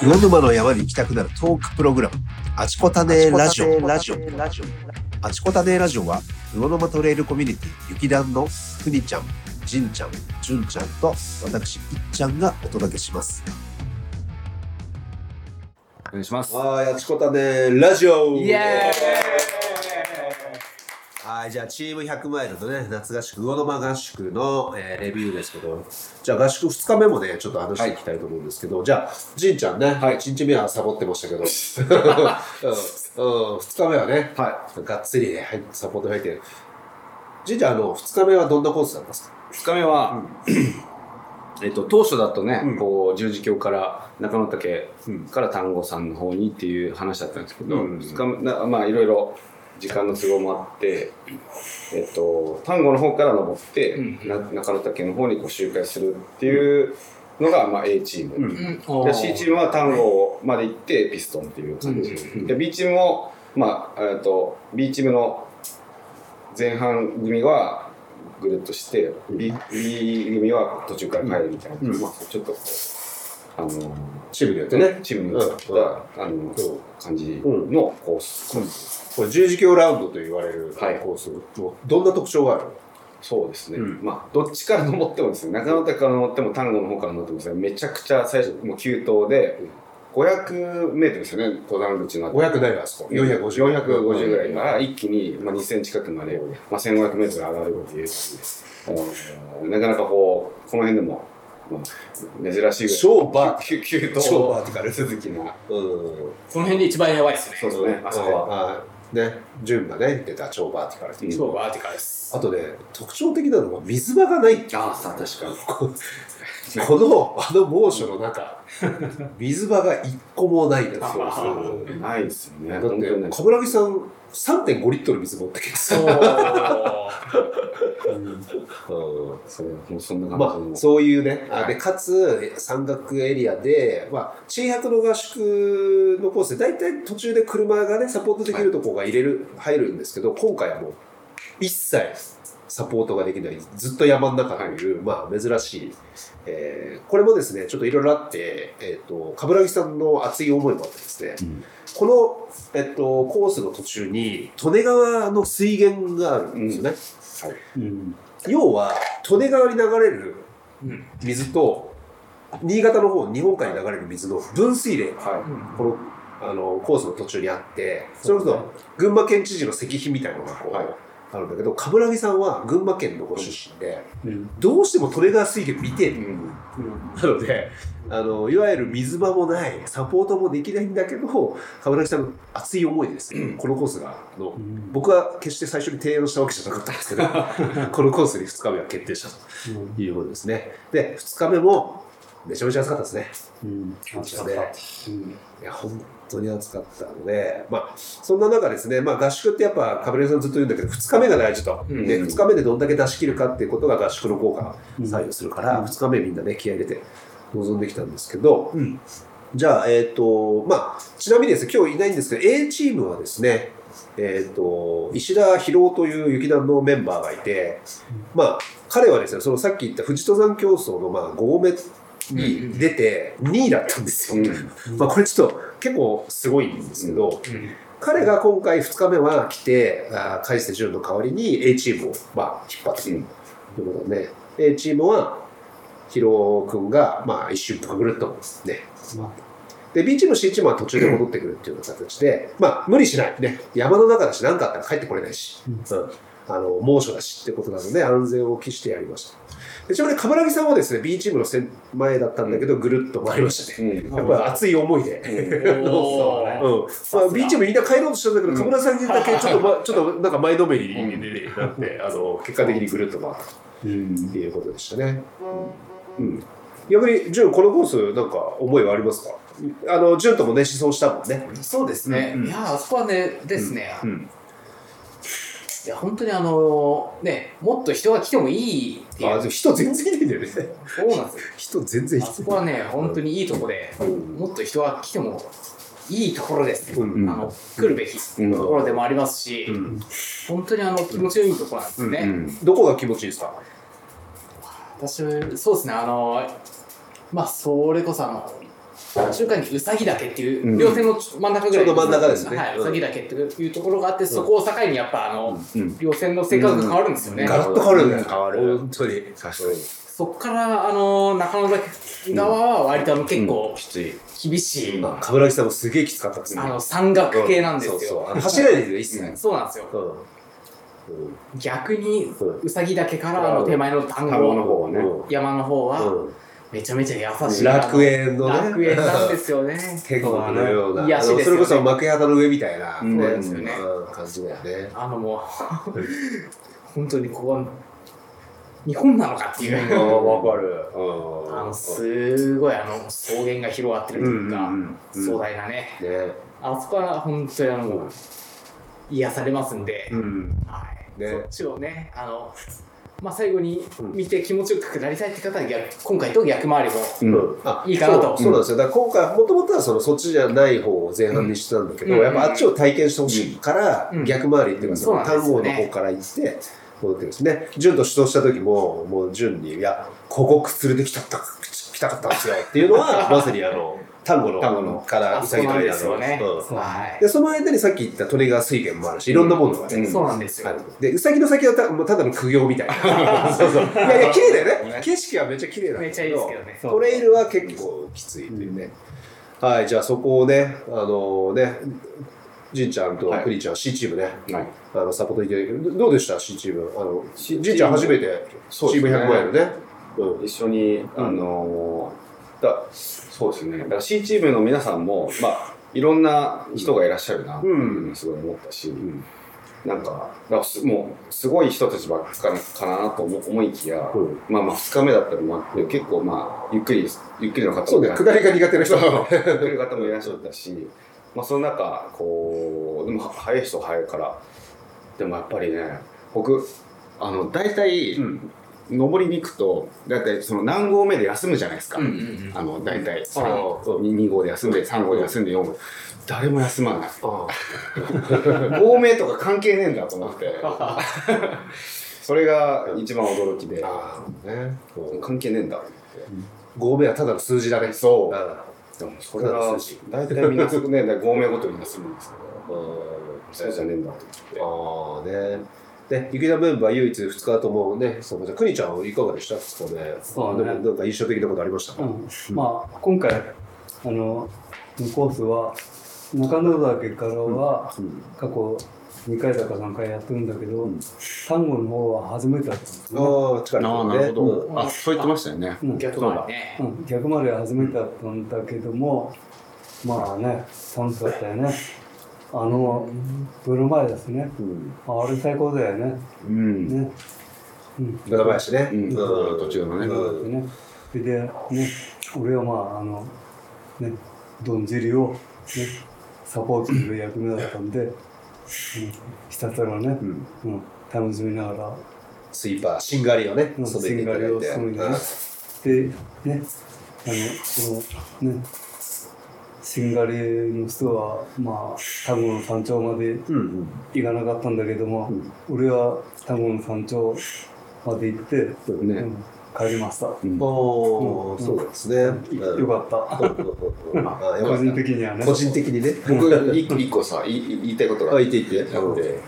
魚沼の山に行きたくなるトークプログラム、あちこたねラジオ。ラジオ。あちこたねラジオは、魚沼トレイルコミュニティ、雪団のふにちゃん、じんちゃん、じゅんちゃんと、私、いっちゃんがお届けします。お願いします。はい、あちこたねラジオイエはい、じゃあチーム100マイルのね、夏合宿、魚沼合宿の、えーレビューですけど、じゃあ合宿2日目もね、ちょっと話していきたいと思うんですけど、じゃあ、じんちゃんね、はい。1日目はサボってましたけど、うん。うん、2日目はね、はがっつり、ね、入ってサポート入って、じんちゃん、あの、2日目はどんなコースなんですか？2日目は、えっと、当初だとね、うん。こう十字峡から中野岳うん。から丹後山の方にっていう話だったんですけど、うん。二日目なまあいろいろ時間の都合もあって、えっと、丹後の方から登って、な中野岳の方にこう周回するっていうのが、まあ、A チーム、うん。で C チームは丹後まで行ってピストンっていう感じ、うん。で B チームも、まあ、えっと B チームの前半組はぐるっとして B, B 組は途中から帰るみたいな、うん。まあ、ちょっとあのチームによってね。チームによった、あのうん。感じのコース、これ十字峡ラウンドと言われるはい。コース。の、どんな特徴があるそうですね、うん。まあどっちから登ってもですね中野岳から登っても丹後の方から登ってもですねめちゃくちゃ最初もう急登で500メートルですよね登山口の ?500 ないわ、あそこ。450。450ぐらいから一気に、まあ、2000近くまで、まあ、1500メートル上がるっていう、なかなかこう、この辺でも、まあ、珍しいぐらい。超バー急急超登バーティカル続きな。うん。この辺で一番やばいですね。そうですね、あそこは。あね、純がね、言ってた超バーティカルっていう超バーティカルです。あとね、特徴的なのは水場がないっていうああ、さ確かに。この、あの猛暑の中、水場が一個もないんですよ。ないですよね。だって冠城さん、3.5リットル水持ってきます。そう。うんそうもうそんな感まあ、じの。そういうね、あはいでかつ山岳エリアで、まあ、珍百の合宿のコースで大体途中で車がねサポートできるところが入れる、入るんですけど今回はもう一切サポートができないずっと山の中という、まあ、珍しい、えーこれもですねちょっといろいろあって、えー、と冠城さんの熱い思いもあってですね、うん。この、えっと、コースの途中に利根川の水源があるんですよね。要は利根川に流れるうん。水と新潟の方日本海に流れる水の分水嶺がはこのあのコースの途中にあってそれこそ群馬県知事の石碑みたいなのがこう、はいあるんだけど冠城さんは群馬県のご出身で、どうしても利根川水源見てい。る、うん。なのであのいわゆる水場もないサポートもできないんだけど冠城さんの熱い思いでですね、このコースがあの僕は決して最初に提案したわけじゃなかったんですけど このコースに2日目は決定したということですね。で2日目もめちゃめちゃ暑かったですね。暑かった。ねいや本当に暑かったのでまあそんな中ですね、まあ、合宿ってやっぱ冠城さんずっと言うんだけど2日目が大事と、うん。で2日目でどんだけ出し切るかっていうことが合宿の効果を左右するから、2日目みんなね気合い入れて臨んできたんですけど、じゃあ、えっ、と、まあ、ちなみにですね、今日いないんですけど、A チームはですね、えっ、と、石田博夫という雪団のメンバーがいて、まあ、彼はですね、そのさっき言った富士登山競争の、まあ、5合目に出て2位だったんですよ。まあ、これちょっと結構すごいんですけど、彼が今回2日目は来て、海瀬潤の代わりに A チームを、まあ、引っ張ってくるということで、ね、A チームは、ヒロ君が、まあ、一瞬ぐるっとね、で、B チーム、C チームは途中で戻ってくるっていうような形で、まあ、無理しない。ね。山の中だし、何かあったら帰ってこれないし、うん。あの、猛暑だしってことなので、安全を期してやりました。でちなみに、冠城さんはですね、B チームの先前だったんだけど、ぐるっと回りましたね。うん。やっぱり熱い思いで。うん。まあ、B チームみんな帰ろうとしたんだけど、冠城さんにだけちょっと、ま、ちょっとなんか前のめりになって、あの、結果的にぐるっと回ったということでしたね。うん。逆に、潤、このコース、なんか思いはありますか？あの、潤ともね、思想したもんね。そうですね。いや、あそこはね、ですね。うん。いや、本当にあの、ね、もっと人が来てもいいっていあ、う。でも人全然いないんだよね。そうなんですよ。人全然いあそこはね、本当にいいとこで、もっと人が来てもいいところです。うんあの、来るべきうんところでもありますし、うん本当にあの、気持ちのいいところなんですね。うん。どこが気持ちいいですか？私そうですねあのまあそれこそあの中間にうさぎ岳っていう、うん稜線の真ん中ぐらいちょうど真ん中ですねはい、うさぎ岳っていうところがあって、そこを境にやっぱあの、うん稜線の性格が変わるんですよね。ガラッと変わるんだよ。変わる本当に。確かにそこからあの中野岳側は割とあの結構きつい厳しい、まあ、冠城さんもすげえきつかったですね。あの山岳系なんですよ。そうそう。走らないで一切。そうなんですよ。うん。逆にうさぎ岳からあの手前の丹単語の後方はねうん山の方はうんめちゃめちゃ優しい。楽園のね。楽園なんですよね。天国のような。癒しあのですよねそれこそ幕屋の上みたいな、うんねそうですよねうん感じだよね。あのもう本当にここは日本なのかっていう。わかる。あのすごいあの草原が広がってるというか、うんうん壮大なね、ね。あそこは本当にあの、癒されますんで、うんはいねそっちをねあの、まあ、最後にうん見て気持ちよくなりたいって方は逆今回と逆回りもいいかなと。そうそうなんですよ。だから今回、もともとはそのそっちじゃない方を前半にしてたんだけど、うん。やっぱあっちを体験してほしいから、うん。逆回りっていうか、その単語の方から行って、戻ってるんですね。順と指導した時も、もう順に、いや、ここ連れてきたった、来たかったんですよっていうのは、まさにあの、単語の単語のからうさぎの間あそうなんですよね。う。んはい。で、その間にさっき言ったトリガー水源もあるし、いろんなものがね、うん。そうなんですよ、で、うさぎの先はたもうただの苦行みたいな。そうそう。いやいや、綺麗だよね。景色はめっちゃ綺麗なんだめっちゃいいですけどね。トレイルは結構きついっていうね。はい、じゃあそこをね、あのね、じんちゃんとはい。クリちゃん、C チームね、はい。あのサポートいただいて、どどうでした ?C チーム。あの、じんちゃん初めてチームそうですね。100マイルね。うん。一緒に、あのーだそうですね。だから C チームの皆さんもまあいろんな人がいらっしゃるなっていうのをすごい思ったし、なんかだかもうすごい人たちばっかかなと思思いきや、うん。まあまあ2日目だったりもあって結構まあゆっくりゆっくりの方そうね、もいらっしゃ下りが苦手な人そう。ゆっくりの方もいらっしゃったし、まあ、その中こうでも早い人は早いからでもやっぱりね僕あの大体、登りに行くと大体その何合目で休むじゃないですか、うんうんうん。あの大体。ああ2号で休んで3号で休んで4号誰も休まない。あ 合名とか関係ねえんだと思って。それが一番驚きで。あね。関係ねえんだって。合目はただの数字だね。そう。あでもそれが大体みんなそこね合名ごとに休むんですけど。そうじゃねえんだと思って。あーね。ね、池田メンバー唯一2日ともね、そうじゃあ、くにちゃんはいかがでした？2日ね。そうね。でもなんか印象的なことありましたか、うん、まあ今回あのコースは中野岳からは過去2回だか3回やってるんだけど、丹後の方は初めてだったんですね、ああ、近いああね。なるほど、うん。あそう言ってましたよね、うん。逆回りね。うん、逆までは初めてだったんだけどもまあね楽しかったよねあのブルマイですね。あれ最高だよね。うん。ね。うん。ブラ林ね。うん。途中のね。うん。でねそれでね俺はまああのねどんじりをねサポートする役目だったんで、うん、ひたすらね、うん。うん、楽しみながら。スイーパー、シンガリをね、うん染めていただいて。シンガリを染めて。ねでねあのそのねしんがりの人はまあ田子の山頂までうんうん。行かなかったんだけども、俺は田子の山頂まで行って、ね。うん帰りました、うん。おー、うん。そうですね。うん。よかった。個った。人的にはね。個人的にね。僕一個一個さ言い言いたいことが。あ、言って。言って。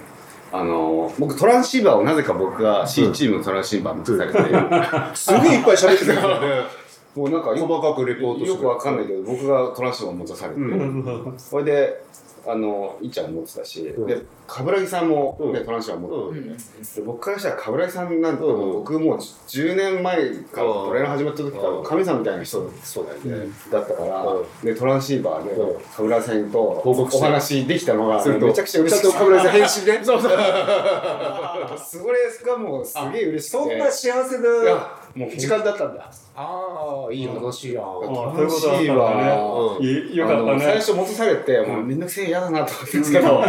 あの僕トランシーバーをなぜか僕が C チームのトランシーバーにされて、すげえいっぱい喋ってくるからね。もうなんかよ細かくレポートよくわかんないけど僕がトランシーバーを持たされて、うそれであのいっちゃん持ってたし、うん。で冠城さんも、ねうん。トランシーバー持ってて、僕からしたら冠城さんなんて、うん。僕もう10年前からトレーナー始まった時からうん。神様みたいな人そうだよね。だったから、うん。でトランシーバーでうん。冠城さんとお話できたのがめちゃくちゃ嬉しくてちゃんとカメラさん返信ね。そうそう。それがもうすげえ嬉しくて。そんな幸せいなや、もう時間だったんだ。ああ、いい話や。あそういうことだったんだね。うん。いよかあのったね。最初戻されて、もうめんどくせえ嫌だなと思ってたんですけど、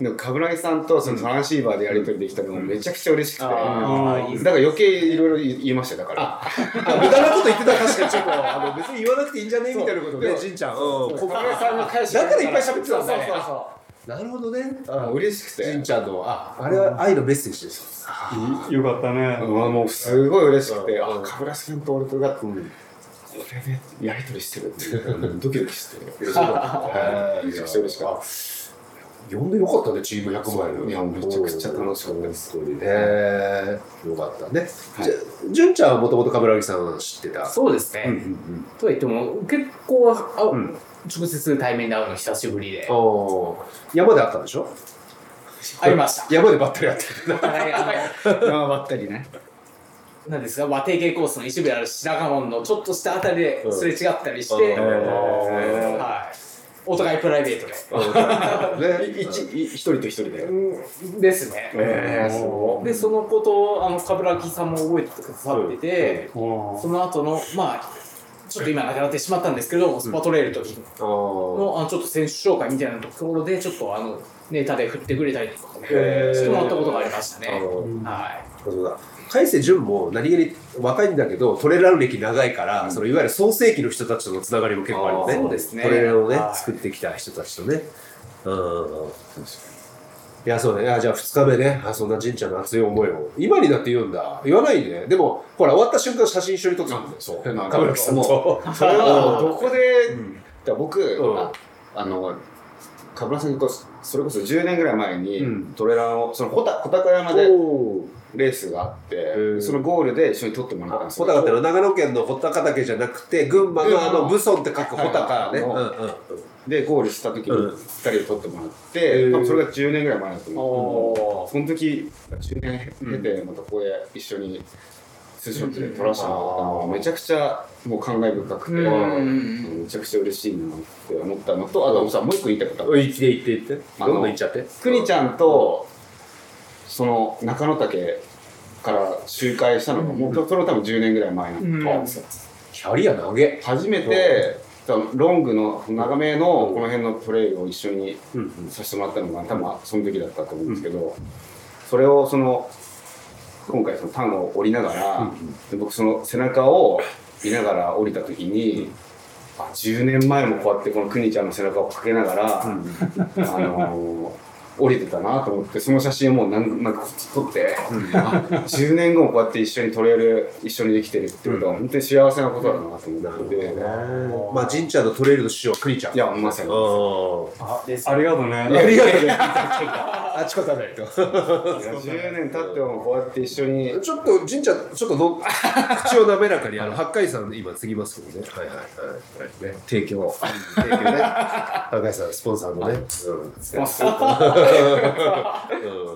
でも冠城さんとそのトランシーバーでやり取りできたのがめちゃくちゃ嬉しくて、だから余計いろいろ言いましたよだから。あ無駄なこと言ってたら確かに。ちょっと、あの別に言わなくていいんじゃね？みたいなことね、じんちゃん。う。ん。こ冠城さんの返しだからいっぱい喋ってたんだね。そうそうそうなるほどね。もう嬉しくてじんちゃんの、あ、あれは愛のメッセージです。よかったね。うんもうすごい嬉しくて、うんあ、かぶらさんと俺とが、これでやりとりしてるっていう、ドキドキして、嬉しかった。めちゃくちゃ嬉しかった。呼んでよかったね、チーム100マイル。いやめちゃくちゃ楽しかったです。へえよかったね。じゃあ、純ちゃんはもともと冠城さん知ってた？そうですね。うんうんとは言っても、結構、あうん直接対面で会うの久しぶりで山であったんでしょ？会いました。山でばったり会ってる。はい、あ生ばったりね。の、なんですか、和定型コースの一部である白川門のちょっとしたあたりですれ違ったりして、うんはい。お互いプライベートで。ねい一い一人と一人で。うんですね。えーで、そのことを、あの、冠城さんも覚えてくださってて、うんその後の、まあ、ちょっと今なくなってしまったんですけど、スパトレールの時あー。の、あのちょっと選手紹介みたいなところで、ちょっとあの、ネタで振ってくれたりとかね、してもらったことがありましたね。はい。そうだ。海瀬潤も何気に若いんだけどトレラン歴長いから、そのいわゆる創世紀の人たちとのつながりも結構あるよね。そうですね。トレランをね、はい。作ってきた人たちとね。うんいやそうね。いやじゃあ2日目ね。あそんな神ちゃんの熱い思いを。今になって言うんだ。言わないででもほら終わった瞬間写真一緒に撮ってたんだよそう。冠城さんと。それは どこで、ん。だ僕、ん。ああの、かぶらさんにこそそれこそ10年ぐらい前に、うん。トレランを、その穂高山でレースがあってー、そのゴールで一緒に撮ってもらったんです穂高って長野県の穂高岳じゃなくて群馬のあの武尊って書く穂高ね、うんうんで、ゴールした時にうん。2人で撮ってもらっへて、ー。多分それが10年ぐらい前だと思う。その時、10年経て、またここで一緒にツーショットで撮らせてもらったのは、めちゃくちゃもう感慨深くて、うん。めちゃくちゃ嬉しいなって思ったのと、あとさ、もう一個言いたいことある言って言って言って？どんどん言っちゃって？くにちゃんと、その中野岳から周回したのが、もうそれも多分10年ぐらい前なんですよ。キャリア長げ初めて、ロングの長めのこの辺のトレイルを一緒にうんさせてもらったのが多分その時だったと思うんですけど、それをその今回そのタンを降りながら、で僕その背中を見ながら降りた時に、あ10年前もこうやってこのくにちゃんの背中をかけながら、あのー降りてたなと思ってその写真をもう何なんか撮って、あ10年後もこうやって一緒にトレイル一緒にできてるってことは本当に幸せなことだなと思ってて、まあ、神ちゃんのトレイルの師匠はクリちゃん。いやまさにあですありがとうね。ありがとうね。あっ ちこたないと。10年経ってもこうやって一緒にちょっと、神ちゃん、ちょっとの口を滑らかに、あの、八海山今継ぎますけどね。はいはいはい。ね、提供。提供ね。八海山、スポンサーのね。うん。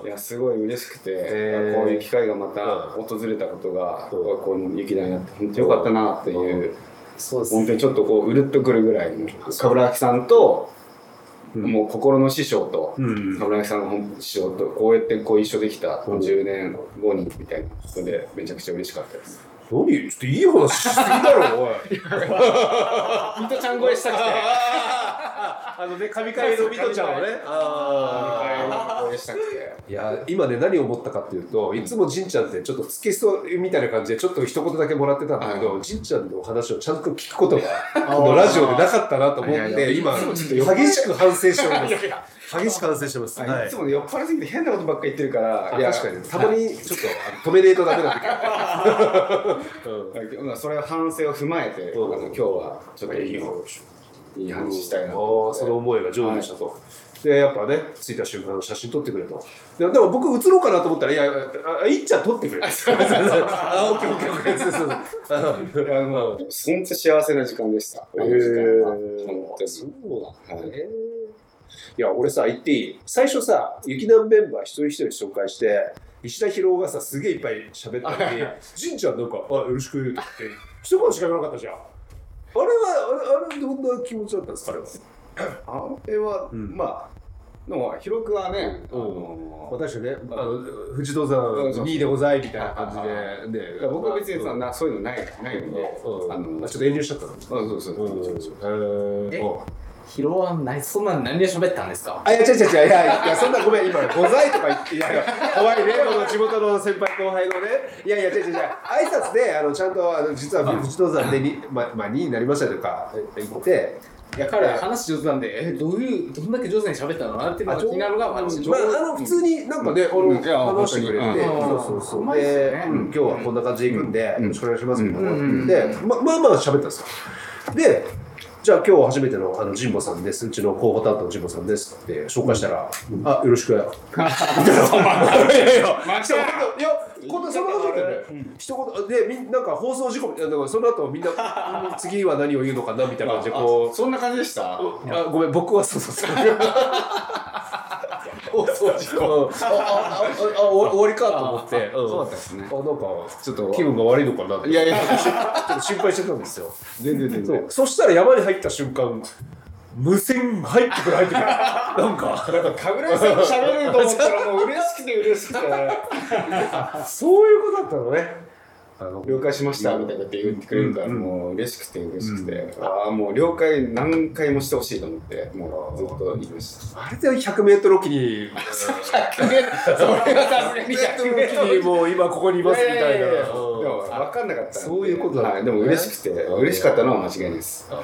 いやすごい嬉しくて、こういう機会がまた訪れたことが、こう雪だになって本当よかったなっていう、そうです本当にちょっとこううるっとくるぐらいの冠城さんと、もう心の師匠と、うん。冠城さんの本師匠とこうやってこう一緒できた10年後にみたいなことでめちゃくちゃ嬉しかったです。何？ちょっといい話しすぎだろ、おい。ミトちゃん超えしたくて。あのね、神会のミトちゃんをね。あ応援したくて。いや今ね何を思ったかっていうといつもじんちゃんってちょっとつけそうみたいな感じでちょっと一言だけもらってたんだけどじん。ちゃんの話をちゃんと聞くことがこのラジオでなかったなと思って今やいつも激しく反省しております。激しく反省してます、はい。いつもね酔っ払いすぎて変なことばっかり言ってるから、いやあ確かに。たまにちょっとあの止めねえとダメな時ある、うん。まあそれを反省を踏まえて、今日はちょっといいいい話したいなその思いが上手でしたと、でやっぱね着いた瞬間の写真撮ってくれと。ででも僕映ろうかなと思ったらいやあいっちゃん撮ってくれあ オッケーオッケーオッ本当幸せな時間でした。へあの時間は。ー本当に。そうだ。はいね。いや、俺さ、言っていい？最初さ、雪南メンバー一人一人紹介して、石田博夫がさ、すげえいっぱい喋ったのに、じんちゃんなんか、あ、よろしくって言って、一言しか言わなかったじゃん。あれは、あれ、あれどんな気持ちだったんですか、あれは？あれは、うん。まあ、でも、広くはね、あうん。の私ね、あの、富士登山うんそう2位でございみたいな感じで、ねいや僕は別にそんなそういうのないないので、うん。あの、あちょっと遠慮しちゃったの。あそうそう。そううんそうそうへーうんヒロは何そんな何で喋ったんですか？あ、いや、違う違う違う、いや、いや、そんなごめん、今、ございとか言って、いやいや、怖いね、この地元の先輩後輩のね、いやいや、違う違う違う、挨拶で、あの、ちゃんと、あの、実は富士登山でに、ま、まあ、2位になりましたとか言って、いや彼は話上手なんでえどういうどんだけ上手に喋ったの？かなっていうのが気になるのが私まあ、あの普通になんかね、あの話してくれて、そうそうそう。で、ね。うん今日はこんな感じで行くんで、よろしくお願いしますみたいなうんで、ままあまあ喋ったんですよ。で、じゃあ今日初めてのあの神保さんです、うちの候補担当の神保さんですって紹介したら、あよろしく。いやいやいや、いや、こんなそんなことで、一言でみんなんか放送事故みたいな、だからその後みんなうん次は何を言うのかなみたいな感じでこう。そんな感じでした？あごめん僕はそうそうそう。放送事故。あああ終わりかと思って。うんそうだったんですねあなんかちょっと気分が悪いのかなっていやいやちょっと心配してたんですよ。全然全然そうそしたら山に入った瞬間無線入ってくる入ってくる。なんかなんか神楽さんと喋れると思ったらもう嬉しくて嬉しくて そういうことだったのね。あの了解しましたみたいなって言ってくれるからもう嬉しくて嬉しくて、ああもう了解何回もしてほしいと思ってもうずっと言いまし。たあれで100メートルおきに。それがさすがに100メートルおきに。もう今ここにいますみたいな。でうんも分かんなかったそういうことだ。でも嬉しくて嬉しかったのは間違いないです。あ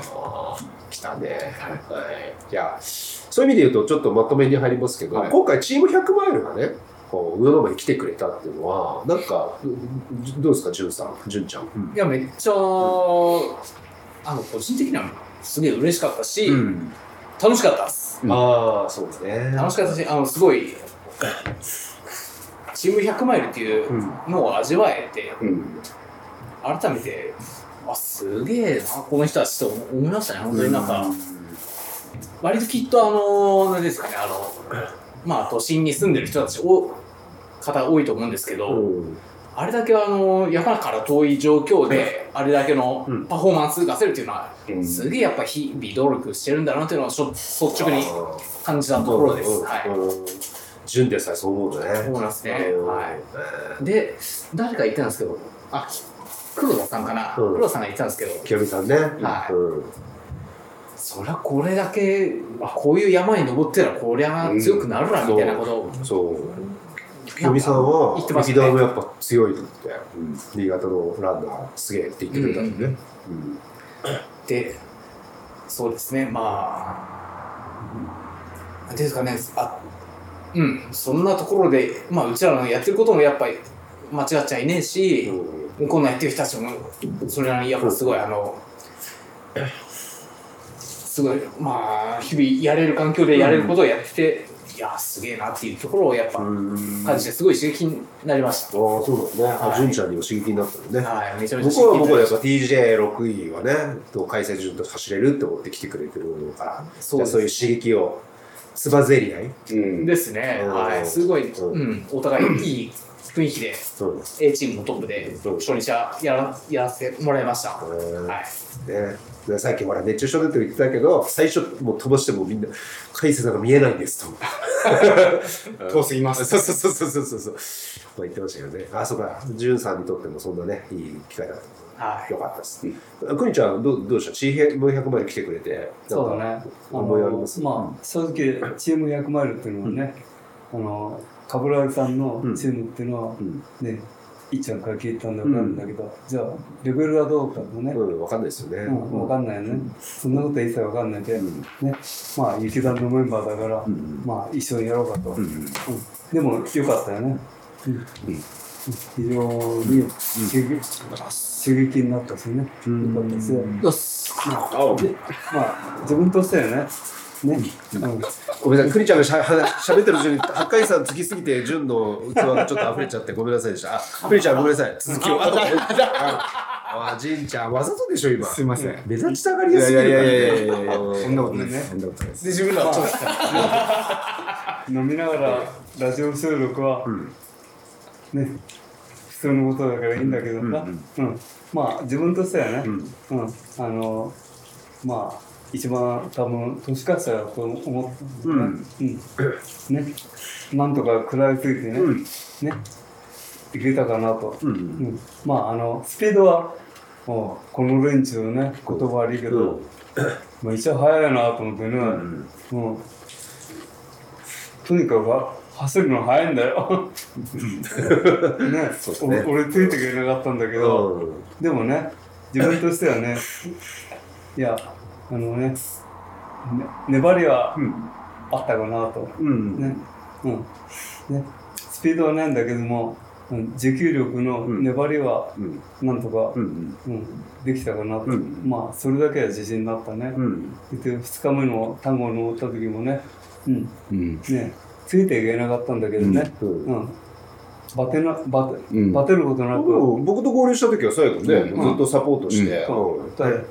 あ、来たね。はい。い。や、そういう意味で言うと、ちょっとまとめに入りますけど、はい。今回チーム100マイルがね、こう、上野まで来てくれたっていうのは、なんか、うどうですか、じゅんさん、じゅんちゃん。いやめっちゃあの個人的にはすげえ嬉しかったし、ん。楽しかったです。ああ、そうですね。楽しかったしあのすごいチーム100マイルっていうのを味わえて、うん。改めてあすげえなこの人たちと思いましたね本当に。なんか、割ときっとあの何ですかねあのまあ都心に住んでる人たちお方多いと思うんですけど、うん。あれだけあの山から遠い状況であれだけのうん。パフォーマンス出せるっていうのは、うんすげえやっぱ日々努力してるんだなっていうのをしょ率直に感じたところです。はい。うん。じゅん。でさえそう思うとね。そうなん。ですね。うん。はい。で、誰か言ってたん。ですけど、あ、黒田さん。かな。うん。黒田さん。が言ってたん。ですけど、清美さん。ね。はいうん。そりゃこれだけ、こういう山に登ってたらこりゃ強くなるなみたいなことを、そう。清美さんは言ってましたね。歴代のやっぱ強いって、新潟のランナーすげえって言ってくれたんでね。うん。で、そうですね、まあ、なんていうんですかね、あうん、そんなところで、まあ、うちらのやってることもやっぱり間違っちゃいねえし、向こうのやってる人たちも、それなりにやっぱすごい、あの、すごい、まあ、日々やれる環境でやれることをやってて、いや、すげえなっていうところをやっぱうん。感じて、すごい刺激になりました。ああ、そうなんですね。あ、はい。純ちゃんにも刺激になったのね。はい、めちゃめちゃ僕は僕はやっぱぱ TJ6 位はね、と開催順と走れるって思って来てくれてるから、そうそういう刺激を、つばぜり合い。うんですね、うん。はい、すごい、うん。うん、お互いいい雰囲気で、うん。A チームのトップでうん初日はやらやらせてもらいました。はうんい、ね、でさっきほら熱中症でって言ってたけど最初もう飛ばしてもみんな「海星さんが見えないんです」と。遠すぎます。そうそうそうそうそうそう。まあ言ってましたよね。あそうか。潤さんにとってもそんなねいい機会だった。はい。よかったです。くにちゃんどうどうでした？チーヘム100まで来てくれてそうだね。思いあります？まあ、正直、チーム100マイルっていうのはね、あの、冠城さんのチームっていうのは、うん。ね、いっちゃんから聞いたんだ分かるん。だけど、じゃあ、レベルはどうかとね、うん分かんないですよね。うん、分かんないよね。そんなことは一切分かんないで、うん。ね、まあ、雪団のメンバーだから、うんまあ、一緒にやろうかと。でも、よかったよね。うん。非常に刺激,、刺激になったしね。うん。よかったし、よしあでまあ、自分としてはね、ね、うんごめんなさい、くにちゃんがしゃはしゃべってるうちに、八海山つきすぎて、純の器がちょっと溢れちゃって、ごめんなさいでした。あ、くにちゃんごめんなさい。続きを。あ、あ、じんちゃん、わざとでしょ、今。すいません。目立ちたがりやすぎるからいやいやいやいやいや。うんそんなことないです。そんなことないです。で自分らはちょっと。飲みながらラジオ収録は、ね、普通のことだからいいんだけどさ、うんまあ自分としてはね、うん。あのまあ一番多分年かしたらと思ったん。だよね,、うん。ね。なんとか食らいついてね、ね。いけたかなと、うんうん。まああのスピードはもうこの連中ね言葉悪いけど、う。んまあ一応速いなと思ってね、んもうとにかく走るの速いんだよ。ね。そうね。お俺ついていけなかったんだけど、うん。でもね自分としてはねいやあのね粘りはうん。あったかなと。うん。ね。うん。ね。スピードはないんだけども、うん持久力の粘りはうん。なんとか、うん。うん、できたかなと。うんまあ、それだけは自信になったね。うん。で、2日目の単語を登った時もね、うん、うんね、ついていけなかったんだけどね、うんうん。バテな、バテ、うん。バテることなく、僕僕と合流した時は最後ね、うん。ずっとサポートして、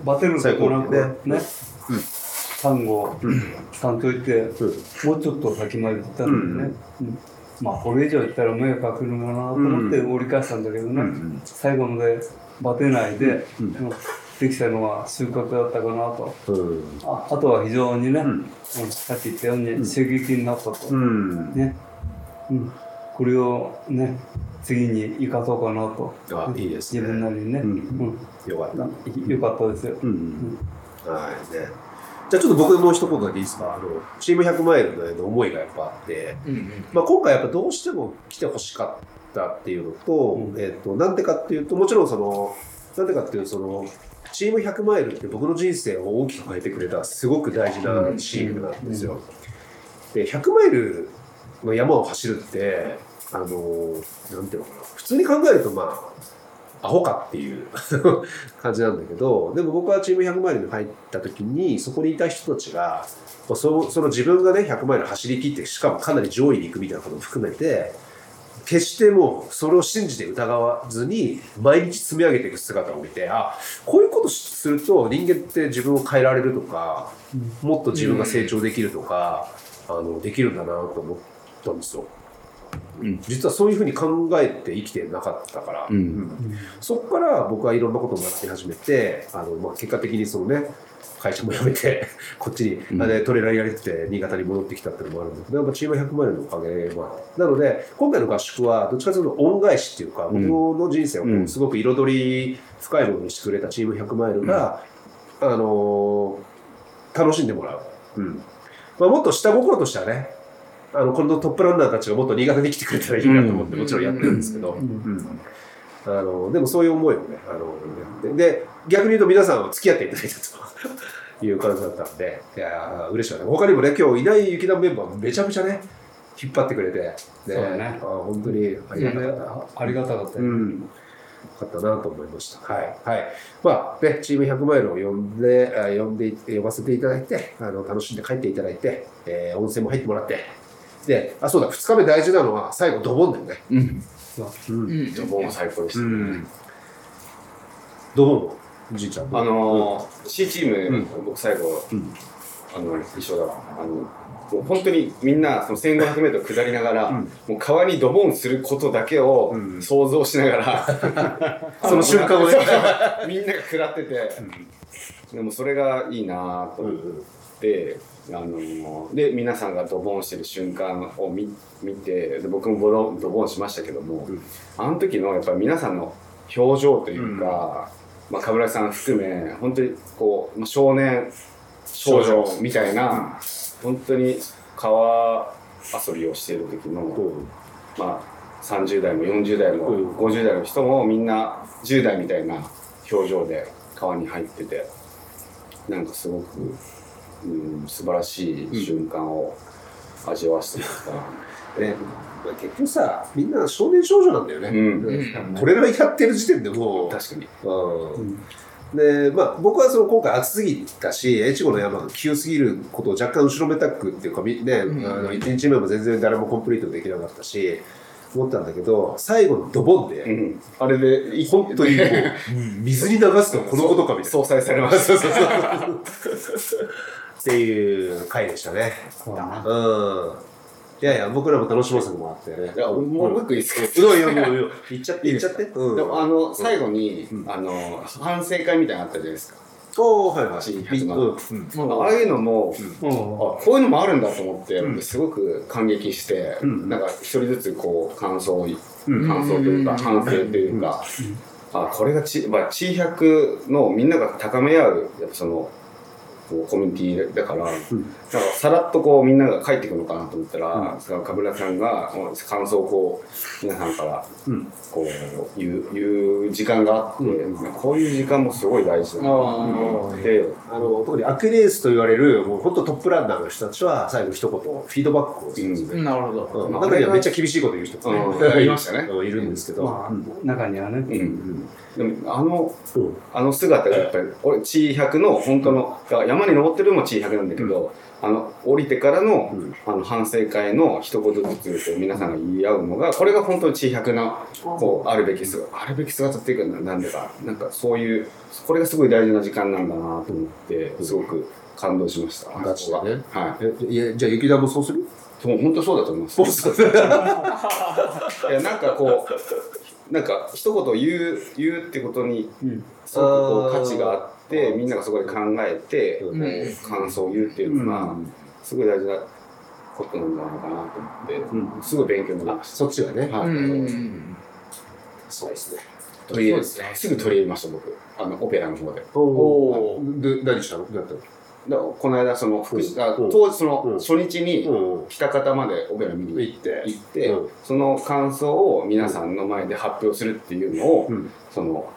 バテることなくねね、単語、ちゃんと言って、もうちょっと先まで行ったんだよね。うん。まあ、これ以上行ったら迷惑かけるかなと思って折り返したんだけどね、うん最後までバテないで、うん。うん。できたのは収穫だったかなと。うん。ああとは非常にね、さっき言ったように刺激になったと。うん。ね、うん、これをね次に生かそうかなと。あいいですね。自分なりにね、ううん。んよかった、うんよかったですよ、うん。はいね。じゃあちょっと僕もう一言だけいいですか？あのチーム100マイルの思いがやっぱあって、うんうん。まあ、今回やっぱどうしても来てほしかったっていうのと,、うん。えっとなんでかっていうともちろんそのなんでかっていうとそのチーム100マイルって僕の人生を大きく変えてくれたすごく大事なチームなんですよ。で100マイルの山を走るってあのなんていうのかな。普通に考えるとまあアホかっていう 感じなんだけどでも僕はチーム100マイルに入った時にそこにいた人たちがまあそその自分がね100マイル走り切ってしかもかなり上位に行くみたいなことも含めて決してもうそれを信じて疑わずに毎日積み上げていく姿を見てあこういうことすると人間って自分を変えられるとかもっと自分が成長できるとか、あのできるんだなと思ったんですよ。うん。実はそういうふうに考えて生きてなかったから、うん。そこから僕はいろんなことを学び始めてあの、まあ、結果的にそのね会社も辞めて こっちに、うん。あれトレーラーやれてて新潟に戻ってきたっていうのもあるんだけどチーム100マイルのおかげまあなので今回の合宿はどっちかというと恩返しっていうか、うん。僕の人生をすごく彩り深いものにしてくれたチーム100マイルが、あのー楽しんでもらう、うん。まあ、もっと下心としてはねあのこのトップランナーたちがもっと新潟に来てくれたらいいなと思ってもちろんやってるんですけど、うん。あのでもそういう思いをねあのやって。で逆に言うと皆さんは付き合っていただいたという感じだったんでいやー嬉しかった他にもね今日いない雪団メンバーめちゃめちゃね引っ張ってくれて、ね、そうだね。あー本当にありがたかった。あありがたかったよ、うん、よかったなと思いました。はい。はい。まあね、チーム100マイルを呼んで、あ呼んで、呼ばせていただいて、あの、楽しんで帰っていただいて、えー温泉も入ってもらって、で、あ、そうだ、2日目大事なのは、最後、ドボンだよね。うん。そう。うん。うん。じゃあもう最高でした、うん。ドボンの、じいちゃん。あのー C チーム、うん。僕最後、うん。あの一緒だわ。あのもう本当にみんなその 1500m 下りながら、うん。もう川にドボンすることだけをうん。想像しながら、その瞬間をね。みんなが食らってて、でもそれがいいなと思って、あので皆さんがドボンしてる瞬間を見見てで僕もボロドボンしましたけども、うん。あの時のやっぱり皆さんの表情というか、まあ、冠城さん含め本当にこうまあ少年少女みたいな本当に川遊びをしている時の、まあ、30代も40代もうん。50代の人もみんな10代みたいな表情で川に入っててなんかすごく、うん、素晴らしい瞬間を味わわせてもらっね、まあ結局さ、みんな少年少女なんだよね。うん。うん。これらやってる時点でもう、た確かに。うん。でまあ、僕はその今回暑すぎたし、越後の山が急すぎることを若干後ろめたくっていうか、みね、ん。あの1日目も全然誰もコンプリートできなかったし、思ったんだけど、最後のドボンで、うん、あれで本当にもう、水に流すとこのことかみたいな。相殺されましたそうそうそう。っていう回でしたね。そうだな。うん。いやいや、僕らも楽しませてもらって。ね。いやもう僕いいですかいやいや、もう、いや言っちゃって、言っちゃって。うん。でもあの最後に、うん。あの反省会みたいなのあったじゃないですか、おー、はいはい。うん。ムうん。ああいうのも、うん。あこういうのもあるんだと思って、うん。すごく感激して、うん。なんか一人ずつこう感想を言うん。感想というかうん。反省というか、あこれがち、まあ、地百のみんなが高め合うやっぱそのこうコミュニティだから、なんかさらっとこうみんなが帰ってくるのかなと思ったら、そのかぶらさんが感想をこう皆さんからこう言う言う時間があって、こういう時間もすごい大事だな。と思って。あの特にアクレースと言われるもう本当トップランナーの人たちは最後一言フィードバックをするんですね、なるほど。うん。中にはめっちゃ厳しいこと言う人もね、うん。いましたね。うん。いるんですけど、まあ、中にはね、うん。でもあのうん。あの姿がやっぱり俺地百の本当の山に登ってるのも地百なんだけど、あの降りてからの,、うん。あの反省会の一言ずつ皆さんが言い合うのがこれが本当に地百なこうあるべき姿あるべき姿っていうかなんでかなんかそういうこれがすごい大事な時間なんだなと思ってすごく感動しました。ガチでね。はい。えいやじゃあ雪田もそうする？もう本当そうだと思います。いやなんかこうなんか一言言う言うってことにすごくこう価値があってみんながそこで考えて、感想を言うっていうのがすごい大事なことなんじゃないかなと思って、すごい勉強になりましそっちがね、た。はい。うん。そうですね。取り入れそうですね。すぐ取り入れました僕。あのオペラの方で。おおで何したの？どうやったの？この間その福祉、あうん。当時そうん。の初日にうん。北方までオペラ見に行って行って、うん。その感想を皆さんの前で発表するっていうのを、うん。その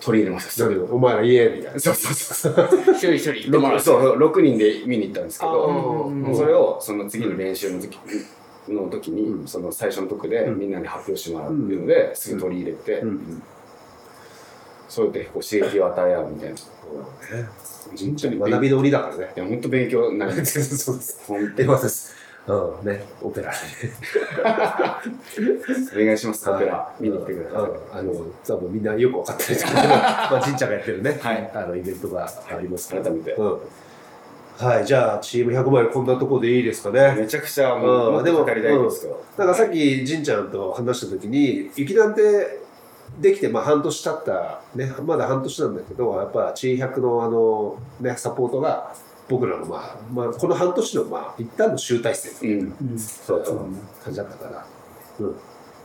取り入れました。だけどお前ら言えみたいな。そうそうそう。一人一人言ってもらう。そうそう。6人で見に行ったんですけあどーそれをその次の練習の時の時に、うん。その最初のとこでうん。みんなに発表してもらうっていうので、すぐ取り入れて、うんそうやってこう刺激を与え合うみたいな。本当に学びの鬼だからね。いや 本当勉強になりますそうです本えまです。うん。ねオペラ当 お願いしますオペラ。見に来てください、うんあの多分みんなよく分かってないですけどまあ神ちゃんがやってるね、はい。あのイベントがありますから改めて。うん。はいじゃあチーム100マイルこんなところでいいですかね。めちゃくちゃもう、うんでも語りたいんですけど、なんかさっき神ちゃんと話した時に雪団ってできてまあ半年経ったねまだ半年なんだけどやっぱ地百のあのねサポートが僕らのまあ、まあ、この半年のまあ一旦の集大成うん。そう感じだったから、うん、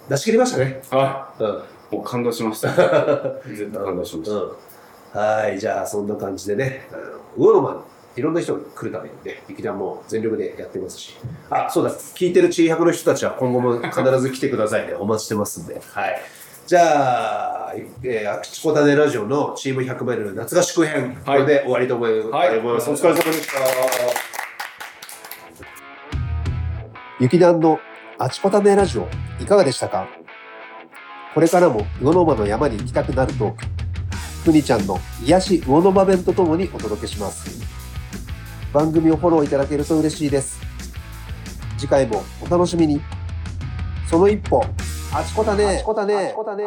出し切りましたね。はうん。いもう感動しました。ずっと感動しました、うん。はい、じゃあそんな感じでね、あの魚の間、いろんな人が来るためにね、劇団も全力でやってますし、あ、そうだ、聞いてる地百の人たちは今後も必ず来てくださいね、お待ちしてますんで。はい。じゃあ、えー、あちこたねラジオのチーム100マイル夏合宿編、これで終わりと思います。はいお疲れ様でした。雪団のあちこたねラジオ、いかがでしたか？これからも魚の間の山に行きたくなるトーク、ふにちゃんの癒し魚の間弁とともにお届けします。番組をフォローいただけると嬉しいです。次回もお楽しみに。その一歩、あちこたね。あちこたね。あちこたね。